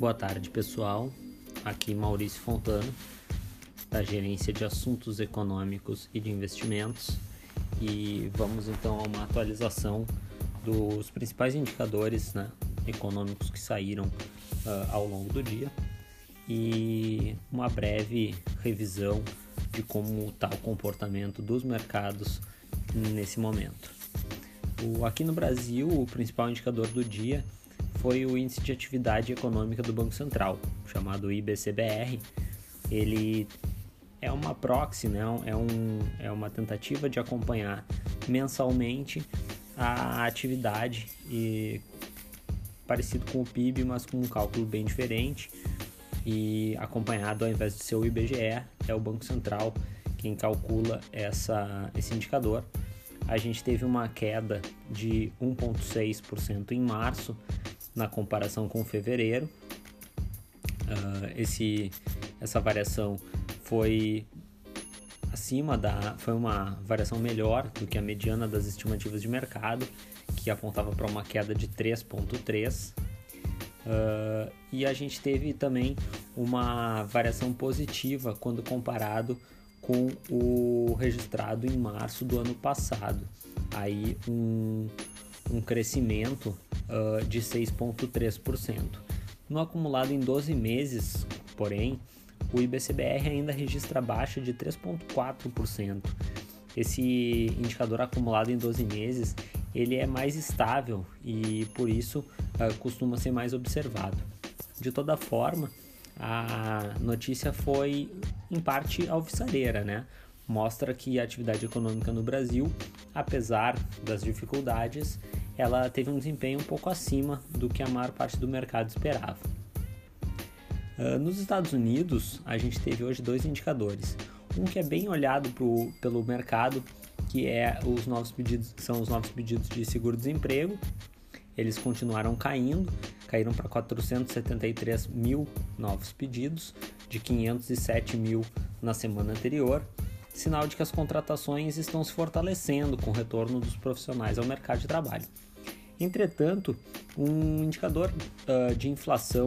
Boa tarde, pessoal. Aqui Maurício Fontana, da Gerência de Assuntos Econômicos e de Investimentos, e vamos então a uma atualização dos principais indicadores né, econômicos que saíram uh, ao longo do dia e uma breve revisão de como está o comportamento dos mercados nesse momento. O, aqui no Brasil, o principal indicador do dia foi o Índice de Atividade Econômica do Banco Central, chamado IBCBR. Ele é uma proxy, né? é, um, é uma tentativa de acompanhar mensalmente a atividade e parecido com o PIB, mas com um cálculo bem diferente e acompanhado ao invés de ser o IBGE, é o Banco Central quem calcula essa, esse indicador. A gente teve uma queda de 1,6% em março, na comparação com fevereiro. Uh, esse, essa variação foi acima da foi uma variação melhor do que a mediana das estimativas de mercado que apontava para uma queda de 3.3 uh, ah, e a gente teve também uma variação positiva quando comparado com o registrado em março do ano passado aí um, um crescimento uh, de 6,3%. No acumulado em 12 meses, porém, o IBCBR ainda registra baixa de 3,4%. Esse indicador acumulado em 12 meses ele é mais estável e por isso uh, costuma ser mais observado. De toda forma, a notícia foi em parte alvissareira, né? Mostra que a atividade econômica no Brasil, apesar das dificuldades, ela teve um desempenho um pouco acima do que a maior parte do mercado esperava. Uh, nos Estados Unidos, a gente teve hoje dois indicadores. Um que é bem olhado pro, pelo mercado, que é os novos pedidos, são os novos pedidos de seguro-desemprego. Eles continuaram caindo, caíram para 473 mil novos pedidos, de 507 mil na semana anterior, sinal de que as contratações estão se fortalecendo com o retorno dos profissionais ao mercado de trabalho. Entretanto, um indicador uh, de inflação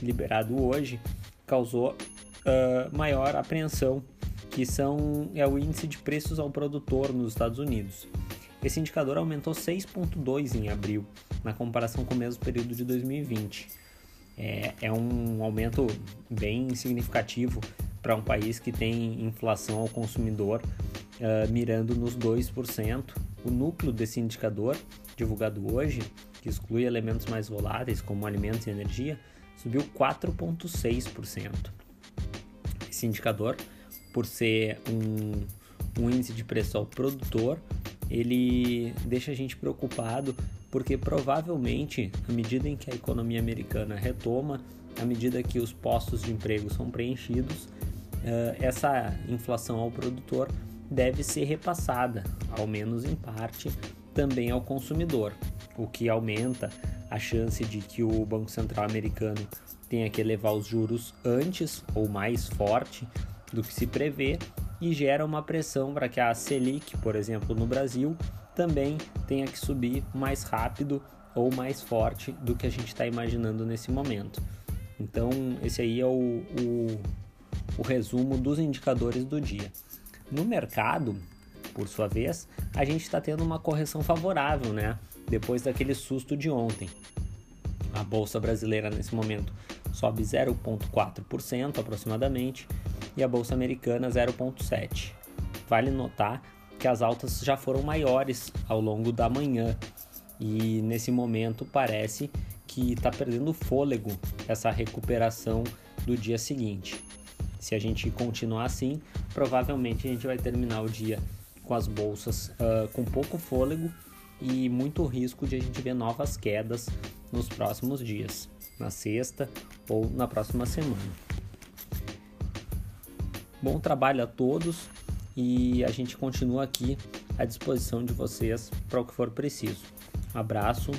liberado hoje causou uh, maior apreensão, que são, é o índice de preços ao produtor nos Estados Unidos. Esse indicador aumentou 6,2 em abril, na comparação com o mesmo período de 2020. É, é um aumento bem significativo para um país que tem inflação ao consumidor uh, mirando nos 2%. O núcleo desse indicador divulgado hoje, que exclui elementos mais voláteis como alimentos e energia, subiu 4,6%. Esse indicador, por ser um, um índice de preço ao produtor, ele deixa a gente preocupado porque provavelmente, à medida em que a economia americana retoma, à medida que os postos de emprego são preenchidos, eh, essa inflação ao produtor deve ser repassada, ao menos em parte, também ao consumidor, o que aumenta a chance de que o Banco Central americano tenha que elevar os juros antes ou mais forte do que se prevê e gera uma pressão para que a Selic, por exemplo, no Brasil, também tenha que subir mais rápido ou mais forte do que a gente está imaginando nesse momento. Então, esse aí é o, o, o resumo dos indicadores do dia. No mercado, por sua vez, a gente está tendo uma correção favorável, né? Depois daquele susto de ontem. A bolsa brasileira nesse momento sobe 0,4% aproximadamente e a bolsa americana 0,7%. Vale notar que as altas já foram maiores ao longo da manhã e nesse momento parece que está perdendo fôlego essa recuperação do dia seguinte. Se a gente continuar assim, provavelmente a gente vai terminar o dia com as bolsas uh, com pouco fôlego e muito risco de a gente ver novas quedas nos próximos dias, na sexta ou na próxima semana. Bom trabalho a todos e a gente continua aqui à disposição de vocês para o que for preciso. Um abraço